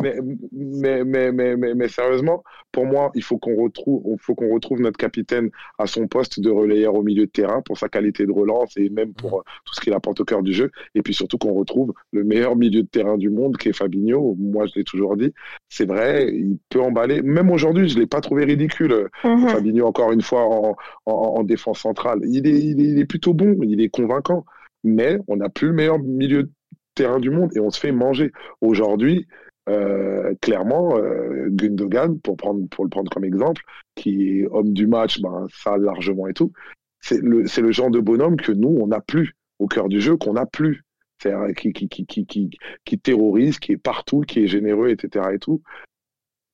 [SPEAKER 5] Mais, mais, mais, mais, sérieusement, pour moi, il faut qu'on retrouve, faut qu'on retrouve notre capitaine à son poste de relayeur au milieu de terrain pour sa qualité de relance et même pour euh, tout ce qu'il apporte au cœur du jeu. Et puis surtout qu'on retrouve le meilleur milieu de terrain du monde qui est Fabinho. Moi, je l'ai toujours dit. C'est vrai, il peut emballer. Même aujourd'hui, je l'ai pas trouvé ridicule.
[SPEAKER 3] Mhm.
[SPEAKER 5] Fabinho, encore une fois, en, en, en défense centrale. Il est, il, est, il est plutôt bon, il est convaincant. Mais on n'a plus le meilleur milieu de terrain du monde et on se fait manger. Aujourd'hui, euh, clairement, euh, Gundogan, pour, prendre, pour le prendre comme exemple, qui est homme du match, ben, ça largement et tout, c'est le, c'est le genre de bonhomme que nous, on n'a plus au cœur du jeu, qu'on n'a plus. Qui, qui, qui, qui, qui, qui terrorise, qui est partout, qui est généreux, etc. et tout.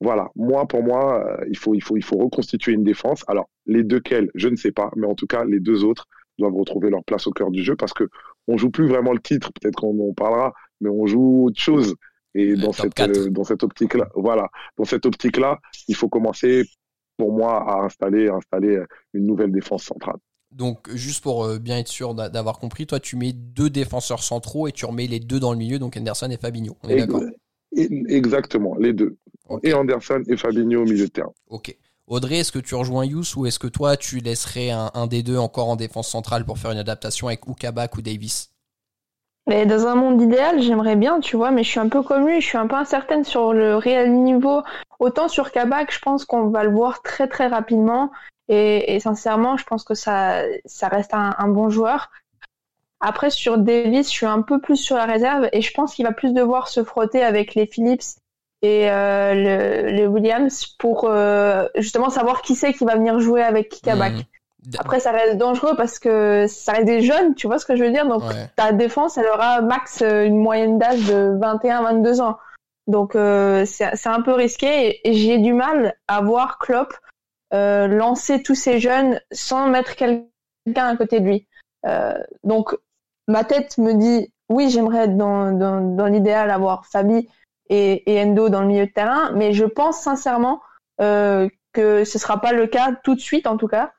[SPEAKER 5] Voilà, moi pour moi, euh, il faut il faut il faut reconstituer une défense. Alors les deux quels, je ne sais pas, mais en tout cas les deux autres doivent retrouver leur place au cœur du jeu parce que on joue plus vraiment le titre. Peut-être qu'on en parlera, mais on joue autre chose. Et
[SPEAKER 1] Le
[SPEAKER 5] dans cette euh, dans cette optique là, voilà, dans cette optique là, il faut commencer pour moi à installer à installer une nouvelle défense centrale.
[SPEAKER 1] Donc, juste pour euh, bien être sûr d'a- d'avoir compris, toi, tu mets deux défenseurs centraux et tu remets les deux dans le milieu, donc Henderson et Fabinho. On est d'accord
[SPEAKER 5] Exactement, les deux. Et Anderson et Fabinho au milieu de terrain.
[SPEAKER 1] Ok. Audrey, est-ce que tu rejoins Yous ou est-ce que toi, tu laisserais un, des deux encore en défense centrale pour faire une adaptation avec ou Kabak ou Davis?
[SPEAKER 3] Mais dans un monde idéal, j'aimerais bien, tu vois, mais je suis un peu comme lui, je suis un peu incertaine sur le réel niveau. Autant sur Kabak, je pense qu'on va le voir très très rapidement. Et, sincèrement, je pense que ça, reste un bon joueur. Après, sur Davis, je suis un peu plus sur la réserve et je pense qu'il va plus devoir se frotter avec les Phillips et euh, le, les Williams pour euh, justement savoir qui c'est qui va venir jouer avec Kabak.
[SPEAKER 1] Mhm.
[SPEAKER 3] Après, ça reste dangereux parce que ça reste des jeunes, tu vois ce que je veux dire? Donc,
[SPEAKER 1] Ouais.
[SPEAKER 3] ta défense, elle aura max euh, une moyenne d'âge de 21-22 ans. Donc, euh, c'est un peu risqué et, et j'ai du mal à voir Klopp euh, lancer tous ces jeunes sans mettre quelqu'un à côté de lui. Euh, donc, ma tête me dit, oui, j'aimerais dans, dans, dans l'idéal avoir Fabi et, et Endo dans le milieu de terrain, mais je pense sincèrement euh, que ce sera pas le cas tout de suite, en tout cas.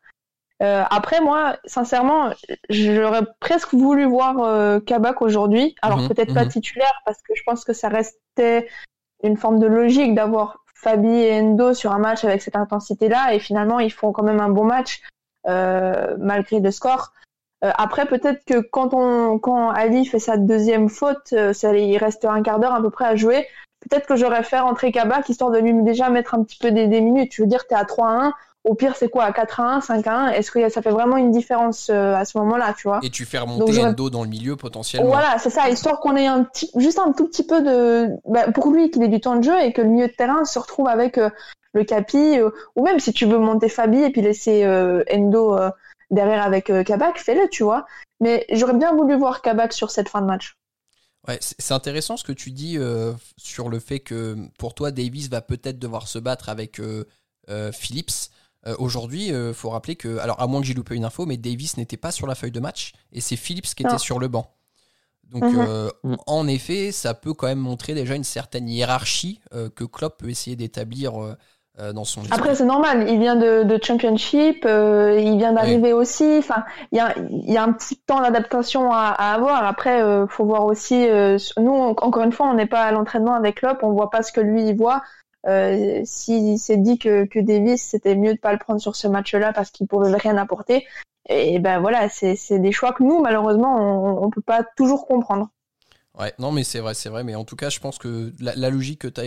[SPEAKER 3] Euh, après, moi, sincèrement, j'aurais presque voulu voir euh, Kabak aujourd'hui. Alors
[SPEAKER 1] Mhm,
[SPEAKER 3] peut-être pas
[SPEAKER 1] mhm.
[SPEAKER 3] titulaire parce que je pense que ça restait une forme de logique d'avoir Fabi et Endo sur un match avec cette intensité-là. Et finalement, ils font quand même un bon match. malgré le score. Après, peut-être que quand on quand Ali fait sa deuxième faute, ça, il reste un quart d'heure à peu près à jouer. Peut-être que j'aurais fait rentrer Kabak histoire de lui déjà mettre un petit peu des, des minutes. Je veux dire, t'es à 3-1 au pire, c'est quoi, à 4 1, 5 1 Est-ce que ça fait vraiment une différence euh, à ce moment-là, tu vois?
[SPEAKER 1] Et tu fais remonter Endo dans le milieu potentiellement.
[SPEAKER 3] Voilà, c'est ça, histoire qu'on ait un petit, juste un tout petit peu de, bah, pour lui qu'il ait du temps de jeu et que le milieu de terrain se retrouve avec euh, le Capi, euh, ou même si tu veux monter Fabi et puis laisser Endo derrière avec Kabak, fais-le, tu vois. Mais j'aurais bien voulu voir Kabak sur cette fin de match.
[SPEAKER 1] Ouais, c'est intéressant ce que tu dis sur le fait que pour toi Davis va peut-être devoir se battre avec Phillips. Euh, aujourd'hui, il euh, faut rappeler que, alors à moins que j'ai loupé une info, mais Davis n'était pas sur la feuille de match et c'est Phillips qui était sur le banc. Donc, mhm. euh, en effet, ça peut quand même montrer déjà une certaine hiérarchie que Klopp peut essayer d'établir dans son.
[SPEAKER 3] Après, c'est normal. Il vient de, Championship, il vient d'arriver aussi. Enfin, il y a, un petit temps d'adaptation à, avoir. Après, il faut voir aussi. nous, encore une fois, on n'est pas à l'entraînement avec Klopp, on voit pas ce que lui il voit. Euh, s'il s'est dit que, que Davis, c'était mieux de pas le prendre sur ce match-là parce qu'il pouvait rien apporter, et ben voilà, c'est des choix que nous, malheureusement, on, on peut pas toujours comprendre.
[SPEAKER 1] Ouais, non, mais c'est vrai, c'est vrai. Mais en tout cas, je pense que la, logique que tu as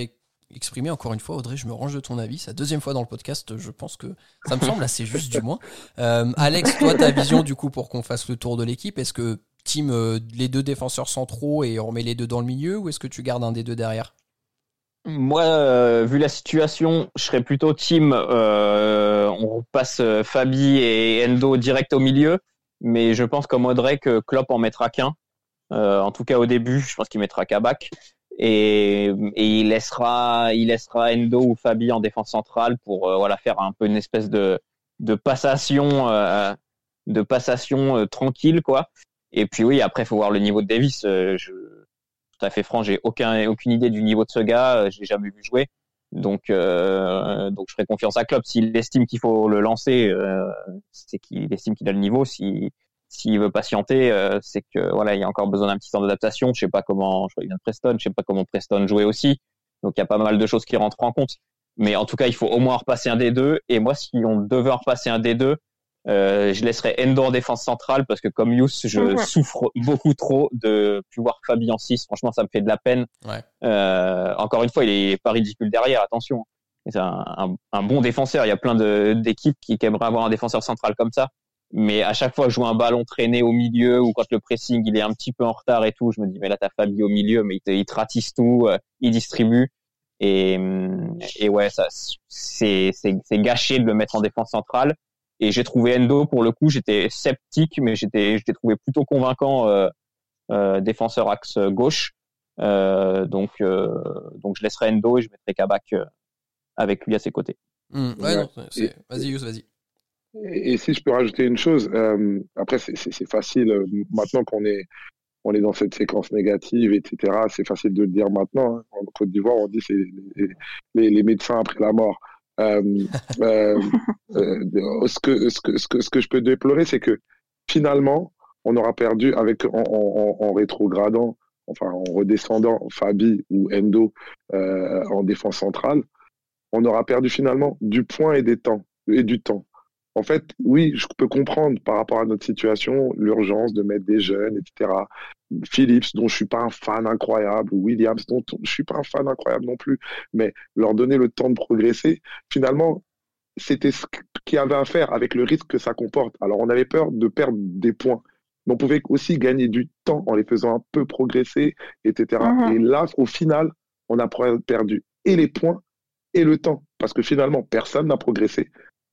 [SPEAKER 1] exprimée, encore une fois, Audrey, je me range de ton avis. C'est deuxième fois dans le podcast, je pense que ça me semble assez juste, du moins. Euh, Alex, toi, ta vision, du coup, pour qu'on fasse le tour de l'équipe, est-ce que team euh, les deux défenseurs centraux et on remet les deux dans le milieu ou est-ce que tu gardes un des deux derrière?
[SPEAKER 4] Moi, euh, vu la situation, je serais plutôt team. On passe Fabi et Endo direct au milieu, mais je pense comme Audrey que Klopp en mettra qu'un. en tout cas au début, je pense qu'il mettra Kabak et, et, il laissera, il laissera Endo ou Fabi en défense centrale pour voilà faire un peu une espèce de de passation, de passation tranquille quoi. Et puis oui, après faut voir le niveau de Davis. je tout à fait franc, j'ai aucun, aucune idée du niveau de ce gars, euh, l'ai jamais vu jouer. Donc, euh, donc je ferai confiance à Klopp. S'il estime qu'il faut le lancer, euh, c'est qu'il estime qu'il a le niveau. Si s'il veut patienter, euh, c'est que voilà, il y a encore besoin d'un petit temps d'adaptation. Je sais pas comment, je vient de Preston, je sais pas comment Preston jouait aussi. Donc il y a pas mal de choses qui rentrent en compte. Mais en tout cas, il faut au moins repasser un des deux. Et moi, si on devait repasser un des deux, euh, je laisserai Endo en défense centrale parce que comme Yous, je mhm. souffre beaucoup trop de pouvoir Fabi en 6. Franchement, ça me fait de la peine. Euh, encore une fois, il est pas ridicule derrière, attention. C'est un, un, bon défenseur. Il y a plein d'équipes qui, aimeraient avoir un défenseur central comme ça. Mais à chaque fois, je joue un ballon traîné au milieu ou quand le pressing il est un petit peu en retard et tout, je me dis mais là t'as Fabi au milieu, mais il, te, il ratisse tout, euh, il distribue et, et ouais, ça c'est c'est gâché de le mettre en défense centrale. Et j'ai trouvé Endo pour le coup, j'étais sceptique, mais j'étais, j'étais trouvé plutôt convaincant euh, euh, défenseur axe gauche. Euh, donc, euh, donc je laisserai Endo et je mettrai Kabak euh, avec lui à ses côtés.
[SPEAKER 1] Mmh, ouais, Non, vas-y, Yous, vas-y.
[SPEAKER 5] Et, si je peux rajouter une chose, euh, après c'est facile maintenant qu'on est on est dans cette séquence négative, etc. C'est facile de le dire maintenant. Hein. En Côte d'Ivoire, on dit c'est les, les, les, médecins après la mort. Euh, euh, euh, ce, que, ce, que, ce, que, ce que je peux déplorer, c'est que finalement, on aura perdu avec en, en, en rétrogradant, enfin en redescendant Fabi ou Endo euh, en défense centrale, on aura perdu finalement du point et des temps et du temps. En fait, oui, je peux comprendre par rapport à notre situation l'urgence de mettre des jeunes, etc. Phillips, dont je suis pas un fan incroyable, ou Williams, dont je suis pas un fan incroyable non plus, mais leur donner le temps de progresser, finalement, c'était ce qu'il y avait à faire avec le risque que ça comporte. Alors, on avait peur de perdre des points, mais on pouvait aussi gagner du temps en les faisant un peu progresser, etc. Mm-hmm. Et là, au final, on a perdu et les points et le temps, parce que finalement, personne n'a progressé.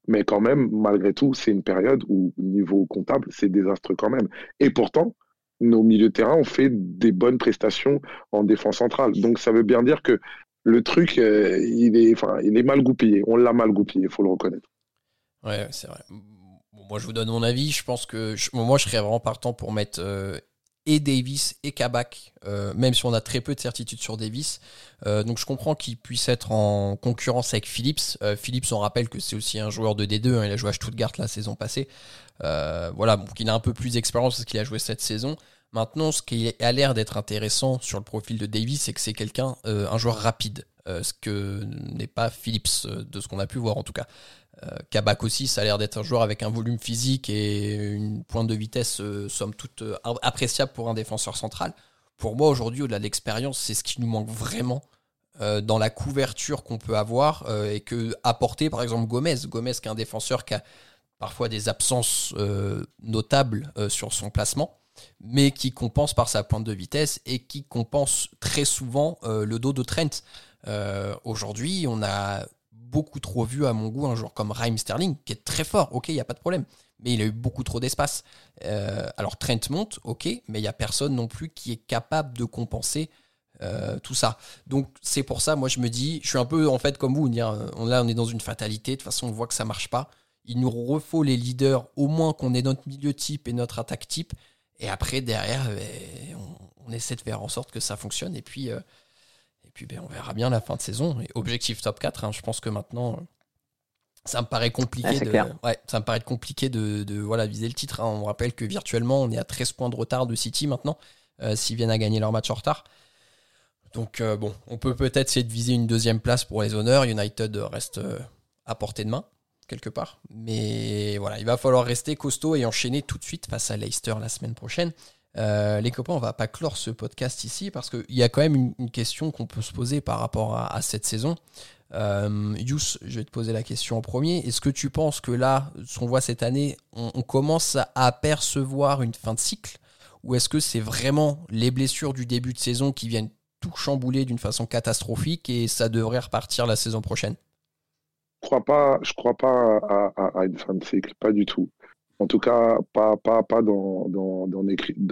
[SPEAKER 5] Mais quand même, malgré tout, c'est une période où, niveau comptable, c'est désastreux quand même. Et pourtant, nos milieux de terrain ont fait des bonnes prestations en défense centrale. Donc ça veut bien dire que le truc, euh, il, est, il est mal goupillé. On l'a mal goupillé, il faut le reconnaître.
[SPEAKER 1] Ouais, c'est vrai. moi, je vous donne mon avis. Je pense que moi, je serais vraiment partant pour mettre euh, et Davis et Kabak, euh, même si on a très peu de certitude sur Davis. Euh, donc je comprends qu'il puisse être en concurrence avec Phillips. Euh, Phillips, on rappelle que c'est aussi un joueur de D2, hein, il a joué à Stuttgart la saison passée. voilà, donc il a un peu plus d'expérience parce qu'il a joué cette saison. Maintenant, ce qui a l'air d'être intéressant sur le profil de Davis, c'est que c'est quelqu'un, un joueur rapide, ce que n'est pas Phillips, de ce qu'on a pu voir en tout cas. Kabak aussi, ça a l'air d'être un joueur avec un volume physique et une pointe de vitesse, somme toute, appréciable pour un défenseur central. Pour moi, aujourd'hui, au-delà de l'expérience, c'est ce qui nous manque vraiment dans la couverture qu'on peut avoir et que apporter, par exemple, Gomez. Gomez, qui est un défenseur qui a parfois des absences notables sur son placement mais qui compense par sa pointe de vitesse et qui compense très souvent euh, le dos de Trent. Euh, aujourd'hui, on a beaucoup trop vu à mon goût un joueur comme Raheem Sterling, qui est très fort, ok, il n'y a pas de problème, mais il a eu beaucoup trop d'espace. Euh, alors Trent monte, ok, mais il n'y a personne non plus qui est capable de compenser tout ça. Donc c'est pour ça, moi je me dis, je suis un peu en fait comme vous, là on est dans une fatalité, de toute façon on voit que ça marche pas. Il nous refaut les leaders, au moins qu'on ait notre milieu type et notre attaque type. Et après, derrière, ben, on, essaie de faire en sorte que ça fonctionne. Et puis, euh, puis ben, on verra bien la fin de saison. Et objectif top 4, hein, je pense que maintenant, ça me paraît compliqué, de, ouais, ça me paraît compliqué de, de voilà, viser le titre. Hein. On rappelle que virtuellement, on est à 13 points de retard de City maintenant, euh, s'ils viennent à gagner leur match en retard. Donc, euh, bon, on peut peut-être essayer de viser une deuxième place pour les honneurs. United reste à portée de main quelque part. Mais voilà, il va falloir rester costaud et enchaîner tout de suite face à Leicester la semaine prochaine. Euh, les copains, on va pas clore ce podcast ici parce qu'il y a quand même une, question qu'on peut se poser par rapport à, cette saison. Euh, Yous, je vais te poser la question en premier. Est-ce que tu penses que là, ce qu'on voit cette année, on, commence à apercevoir une fin de cycle Ou est-ce que c'est vraiment les blessures du début de saison qui viennent tout chambouler d'une façon catastrophique et ça devrait repartir la saison prochaine?
[SPEAKER 5] Crois pas, je crois pas à, une fin de cycle, pas du tout. En tout cas, pas, pas, pas dans, dans,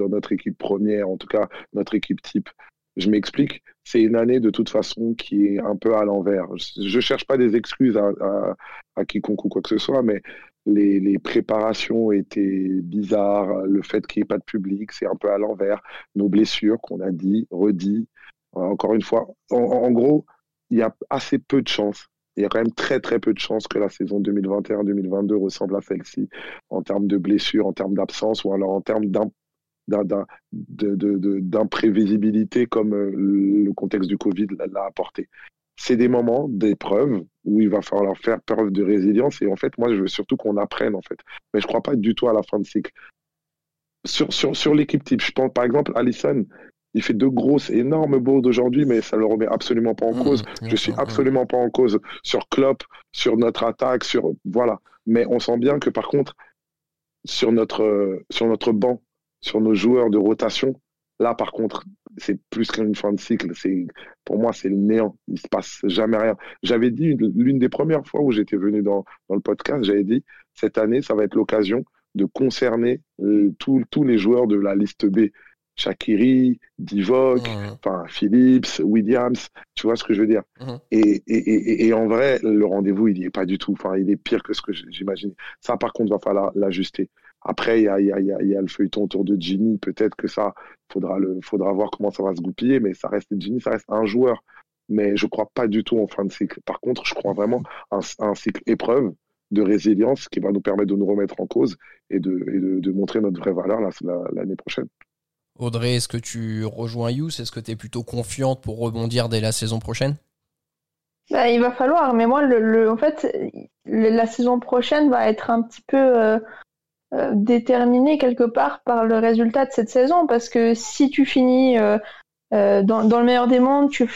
[SPEAKER 5] notre équipe première, en tout cas notre équipe type. Je m'explique, c'est une année de toute façon qui est un peu à l'envers. Je ne cherche pas des excuses à, à, quiconque ou quoi que ce soit, mais les, les préparations étaient bizarres. Le fait qu'il n'y ait pas de public, c'est un peu à l'envers. Nos blessures qu'on a dit, redit, encore une fois. en gros, il y a assez peu de chances il y a quand même très très peu de chances que la saison 2021-2022 ressemble à celle-ci en termes de blessures, en termes d'absence ou alors en termes d'imprévisibilité comme euh, le contexte du Covid l'a apporté. C'est des moments d'épreuve où il va falloir faire preuve de résilience et en fait moi je veux surtout qu'on apprenne en fait. Mais je crois pas du tout à la fin de cycle. Sur, sur, sur l'équipe type, je pense par exemple Allison, il fait deux grosses, énormes bourdes aujourd'hui, mais ça ne le remet absolument pas en mmh, cause. Je suis absolument pas en cause sur Klopp, sur notre attaque, sur voilà. Mais on sent bien que par contre, sur notre sur notre banc, sur nos joueurs de rotation, là par contre, c'est plus qu'une fin de cycle. C'est pour moi, c'est le néant. Il se passe jamais rien. J'avais dit l'une des premières fois où j'étais venu dans, dans le podcast, j'avais dit cette année, ça va être l'occasion de concerner euh, tous les joueurs de la liste B Shakiri, Divock, enfin Phillips, Williams, tu vois ce que je veux dire? Et, et, et, et, en vrai, le rendez-vous, il n'y est pas du tout. Enfin, il est pire que ce que j'imaginais. Ça, par contre, va falloir l'ajuster. Après, il y a, y, a, y a, le feuilleton autour de Ginny. Peut-être que ça, faudra le, faudra voir comment ça va se goupiller. Mais ça reste Ginny, ça reste un joueur. Mais je crois pas du tout en fin de cycle. Par contre, je crois vraiment à un, un cycle épreuve de résilience qui va nous permettre de nous remettre en cause et de, de, de montrer notre vraie valeur l'année prochaine.
[SPEAKER 1] Audrey, est-ce que tu rejoins Yous Est-ce que tu es plutôt confiante pour rebondir dès la saison prochaine?
[SPEAKER 3] Bah, Il va falloir, mais moi, le, en fait, la saison prochaine va être un petit peu euh, euh, déterminée quelque part par le résultat de cette saison, parce que si tu finis euh, dans, le meilleur des mondes, tu,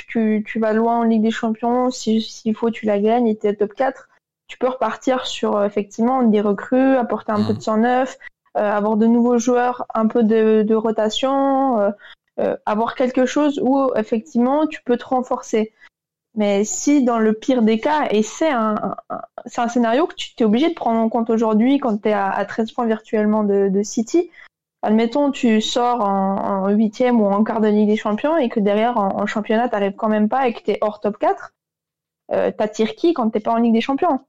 [SPEAKER 3] tu, vas loin en Ligue des Champions, s'il faut, tu la gagnes et tu es top 4, tu peux repartir sur effectivement des recrues, apporter un peu de sang neuf, euh, avoir de nouveaux joueurs, un peu de, rotation, euh, euh, avoir quelque chose où effectivement tu peux te renforcer. Mais si dans le pire des cas, et c'est un, un scénario que tu es obligé de prendre en compte aujourd'hui quand tu es à, 13 points virtuellement de, City, admettons tu sors en huitième ou en quart de Ligue des Champions et que derrière en, championnat tu quand même pas et que tu hors top 4, euh, t'attires qui quand t'es pas en Ligue des Champions?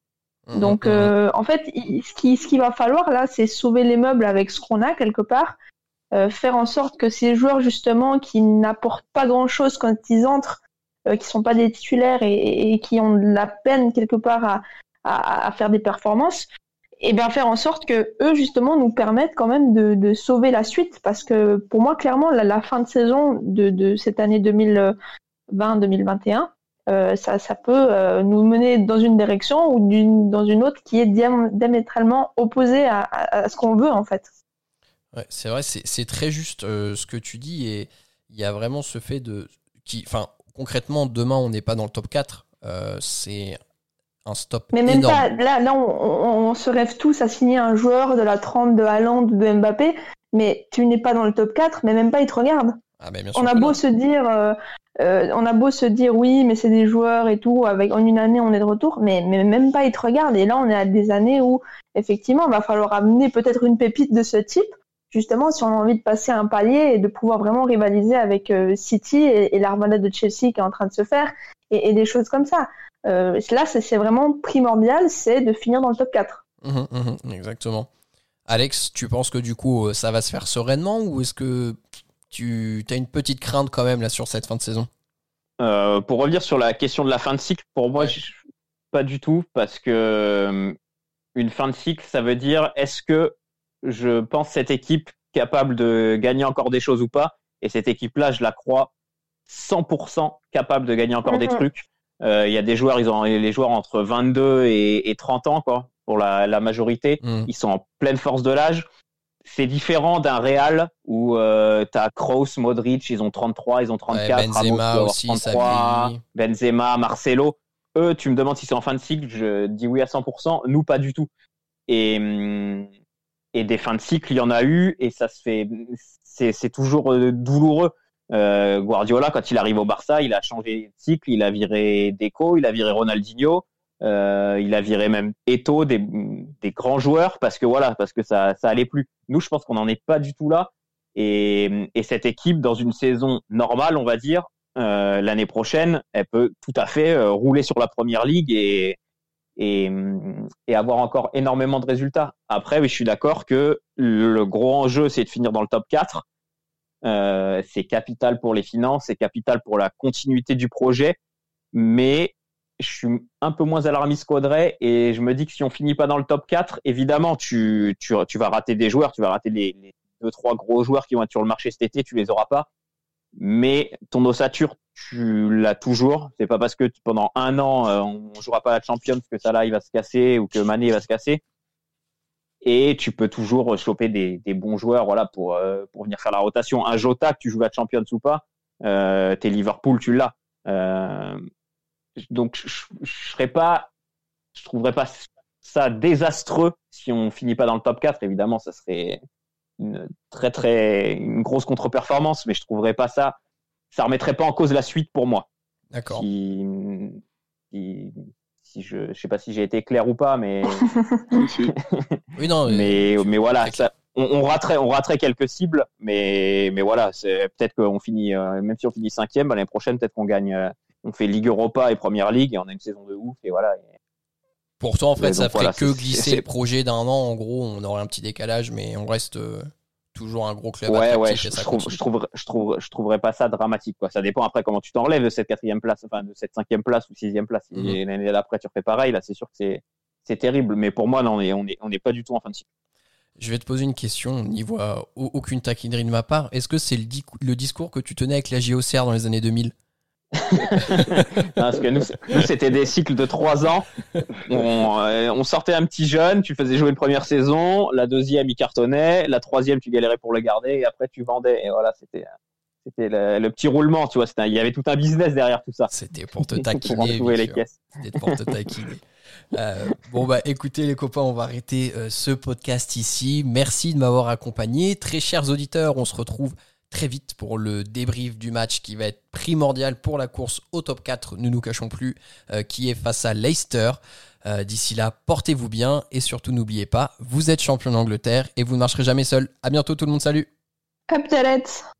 [SPEAKER 3] Mhm, Donc, mhm. euh, en fait, ce qui, ce qu'il va falloir là, c'est sauver les meubles avec ce qu'on a quelque part, euh, faire en sorte que ces joueurs justement qui n'apportent pas grand-chose quand ils entrent, euh, qui sont pas des titulaires et, qui ont de la peine quelque part à, à, faire des performances, et bien faire en sorte que eux justement nous permettent quand même de, de sauver la suite, parce que pour moi clairement la, la fin de saison de, de cette année 2020-2021 euh, ça, ça peut euh, nous mener dans une direction ou dans une autre qui est diam- diamétralement opposée à, à- à ce qu'on veut en fait.
[SPEAKER 1] Ouais, c'est vrai, c'est très juste euh, ce que tu dis et il y a vraiment ce fait de qui enfin concrètement demain on n'est pas dans le top 4, euh, c'est un stop
[SPEAKER 3] Mais même
[SPEAKER 1] énorme.
[SPEAKER 3] pas, là, là on, on- on se rêve tous à signer un joueur de la 30 de Haaland ou de Mbappé, mais tu n'es pas dans le top 4, mais même pas ils te regardent.
[SPEAKER 1] Ah, sûr
[SPEAKER 3] On a beau
[SPEAKER 1] non.
[SPEAKER 3] se dire, euh, euh, on a beau se dire oui, mais c'est des joueurs et tout, avec en une année on est de retour, mais, même pas ils te regardent. Et là on est à des années où effectivement il va falloir amener peut-être une pépite de ce type, justement si on a envie de passer un palier et de pouvoir vraiment rivaliser avec euh, City et, et l'armada de Chelsea qui est en train de se faire et, des choses comme ça. Euh, là c'est vraiment primordial, c'est de finir dans le top 4.
[SPEAKER 1] Mhm, mhm, exactement. Alex, tu penses que du coup ça va se faire sereinement ou est-ce que tu as une petite crainte quand même là sur cette fin de saison?
[SPEAKER 4] Euh, pour revenir sur la question de la fin de cycle, pour moi,
[SPEAKER 1] Ouais.
[SPEAKER 4] je- pas du tout, parce que euh, une fin de cycle, ça veut dire est-ce que je pense cette équipe capable de gagner encore des choses ou pas? Et cette équipe-là, je la crois 100% capable de gagner encore des trucs. Euh, Il y a des joueurs, ils ont les joueurs entre 22 et, et 30 ans, quoi, pour la, la majorité.
[SPEAKER 1] Mhm.
[SPEAKER 4] Ils sont en pleine force de l'âge. C'est différent d'un Real où euh, tu as Kroos, Modric, ils ont 33, ils ont 34,
[SPEAKER 1] Ouais, Benzema
[SPEAKER 4] Ramos
[SPEAKER 1] aussi, ça
[SPEAKER 4] 33,
[SPEAKER 1] vieillit.
[SPEAKER 4] Benzema, Marcelo. Eux, tu me demandes si c'est en fin de cycle, je dis oui à 100%. Nous, pas du tout. Et, hum, et des fins de cycle, il y en a eu et ça se fait, c'est c'est toujours euh, douloureux. Euh, Guardiola, quand il arrive au Barça, il a changé de cycle, il a viré Deco, il a viré Ronaldinho, euh, il a viré même Eto, des, des grands joueurs parce que voilà, parce que ça, ça allait plus. Nous, je pense qu'on n'en est pas du tout là. Et, et cette équipe, dans une saison normale, on va dire, euh, l'année prochaine, elle peut tout à fait euh, rouler sur la première ligue et, et, et avoir encore énormément de résultats. Après, oui, je suis d'accord que le gros enjeu, c'est de finir dans le top 4. Euh, c'est capital pour les finances, c'est capital pour la continuité du projet, mais je suis un peu moins alarmiste qu'Audrey et je me dis que si on finit pas dans le top 4, évidemment, tu, tu, tu vas rater des joueurs, tu vas rater les, les deux, trois gros joueurs qui vont être sur le marché cet été, tu les auras pas. Mais ton ossature, tu l'as toujours. C'est pas parce que pendant un an, euh, on jouera pas la Champions que Salah il va se casser ou que Mané va se casser. Et tu peux toujours choper des, des bons joueurs, voilà, pour euh, pour venir faire la rotation. Un Jota, que tu joues la Champions ou pas, euh, t'es Liverpool, tu l'as. Euh, donc je, je, serais pas, je trouverais pas ça désastreux si on finit pas dans le top 4. Évidemment, ça serait une très très une grosse contre-performance, mais je trouverais pas ça, ça remettrait pas en cause la suite pour moi.
[SPEAKER 1] D'accord.
[SPEAKER 4] Si, si, si je, je sais pas si j'ai été clair ou pas, mais.
[SPEAKER 1] Oui, non,
[SPEAKER 4] mais mais voilà, ça, on, on raterait on raterait quelques cibles, mais mais voilà, c'est peut-être qu'on finit euh, même si on finit cinquième, bah, l'année prochaine peut-être qu'on gagne, euh, on fait Ligue Europa et Première Ligue et on a une saison de ouf et voilà. Et-
[SPEAKER 1] pour toi, en fait, ça ferait
[SPEAKER 4] voilà,
[SPEAKER 1] que glisser le projet d'un an. En gros, on aurait un petit décalage, mais on reste euh, toujours un gros club.
[SPEAKER 4] Ouais, ouais, je, je trouve,
[SPEAKER 1] continue.
[SPEAKER 4] je trouve, je trouve, je trouverais pas ça dramatique, quoi. Ça dépend après comment tu t'enlèves de cette quatrième place, enfin, de cette cinquième place ou sixième place.
[SPEAKER 1] Mhm.
[SPEAKER 4] Et l'année d'après, tu refais pareil, là, c'est sûr que c'est, terrible. Mais pour moi, non, on est, on est, on est pas du tout en fin de cycle.
[SPEAKER 1] Je vais te poser une question. On n'y voit au- aucune taquinerie de ma part. Est-ce que c'est le, le discours que tu tenais avec la JOCR dans les années 2000
[SPEAKER 4] Non, parce que nous, c'était des cycles de trois ans. On, euh, on sortait un petit jeune, tu faisais jouer une première saison, la deuxième, il cartonnait, la troisième, tu galérais pour le garder, et après, tu vendais. Et voilà, c'était, c'était le, le petit roulement, tu vois. Il y avait tout un business derrière tout ça.
[SPEAKER 1] C'était pour te
[SPEAKER 4] pour
[SPEAKER 1] taquiner. bien
[SPEAKER 4] les caisses.
[SPEAKER 1] C'était pour te taquiner. Euh, bon bah écoutez les copains, on va arrêter euh, ce podcast ici. Merci de m'avoir accompagné. Très chers auditeurs, on se retrouve très vite pour le débrief du match qui va être primordial pour la course au top 4, ne nous cachons plus, euh, qui est face à Leicester. Euh, D'ici là, portez-vous bien et surtout n'oubliez pas, vous êtes champion d'Angleterre et vous ne marcherez jamais seul. À bientôt tout le monde, salut
[SPEAKER 3] Up